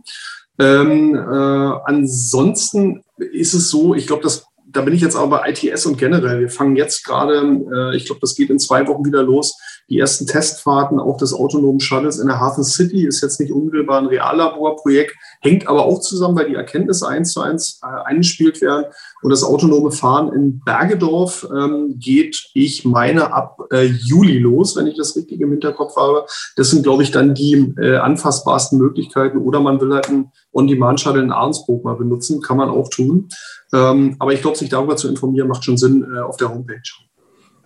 Ähm, äh, ansonsten ist es so, ich glaube, das da bin ich jetzt aber bei ITS und generell. Wir fangen jetzt gerade, äh, ich glaube, das geht in zwei Wochen wieder los, die ersten Testfahrten auch des autonomen Shuttles in der Hafen City ist jetzt nicht unmittelbar ein Reallaborprojekt, hängt aber auch zusammen, weil die Erkenntnisse eins zu eins äh, eingespielt werden. Und das autonome Fahren in Bergedorf ähm, geht, ich meine, ab äh, Juli los, wenn ich das richtig im Hinterkopf habe. Das sind, glaube ich, dann die äh, anfassbarsten Möglichkeiten. Oder man will halt einen On-Demand-Shuttle in Arnsburg mal benutzen, kann man auch tun. Ähm, aber ich glaube, sich darüber zu informieren, macht schon Sinn äh, auf der Homepage.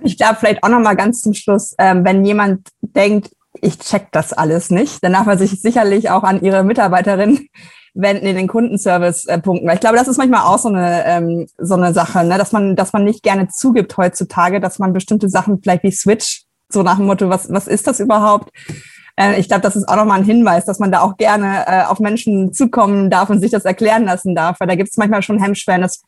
Ich glaube, vielleicht auch noch mal ganz zum Schluss, ähm, wenn jemand denkt, ich check das alles nicht, dann darf er sich sicherlich auch an ihre Mitarbeiterin wenden in den Kundenservice-Punkten. Weil ich glaube, das ist manchmal auch so eine, ähm, so eine Sache, ne? dass man, dass man nicht gerne zugibt heutzutage, dass man bestimmte Sachen vielleicht wie Switch, so nach dem Motto, was, was ist das überhaupt? Äh, ich glaube, das ist auch nochmal ein Hinweis, dass man da auch gerne äh, auf Menschen zukommen darf und sich das erklären lassen darf, weil da gibt es manchmal schon Hemmschwellen. Das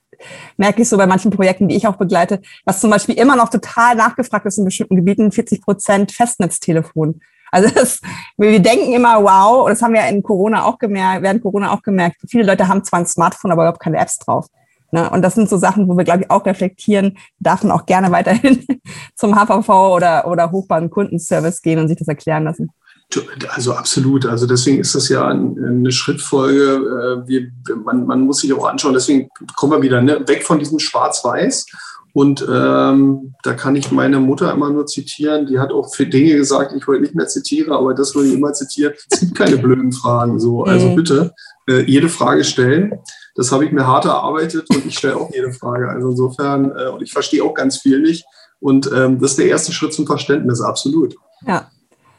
merke ich so bei manchen Projekten, die ich auch begleite, was zum Beispiel immer noch total nachgefragt ist in bestimmten Gebieten, 40 Prozent Festnetztelefon. Also das, wir denken immer, wow, das haben wir in Corona auch gemerkt, während Corona auch gemerkt, viele Leute haben zwar ein Smartphone, aber überhaupt keine Apps drauf. Ne? Und das sind so Sachen, wo wir, glaube ich, auch reflektieren, darf man auch gerne weiterhin zum HVV oder, oder Hochbahn-Kundenservice gehen und sich das erklären lassen. Also absolut. Also deswegen ist das ja eine Schrittfolge. Äh, wir, man, man muss sich auch anschauen. Deswegen kommen wir wieder ne, weg von diesem Schwarz-Weiß. Und ähm, da kann ich meine Mutter immer nur zitieren. Die hat auch für Dinge gesagt, ich heute nicht mehr zitiere, aber das würde ich immer zitieren. Es gibt keine blöden Fragen. So, also bitte äh, jede Frage stellen. Das habe ich mir hart erarbeitet und ich stelle auch jede Frage. Also insofern äh, und ich verstehe auch ganz viel nicht. Und ähm, das ist der erste Schritt zum Verständnis, absolut. Ja.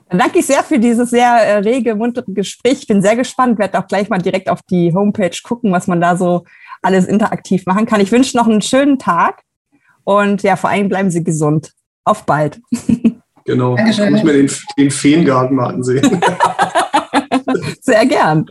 Dann danke ich sehr für dieses sehr äh, rege, muntere Gespräch. Ich bin sehr gespannt, werde auch gleich mal direkt auf die Homepage gucken, was man da so alles interaktiv machen kann. Ich wünsche noch einen schönen Tag und ja, vor allem bleiben Sie gesund. Auf bald. Genau. Dankeschön. Ich muss mir den, den Feengarten mal ansehen. Sehr gern.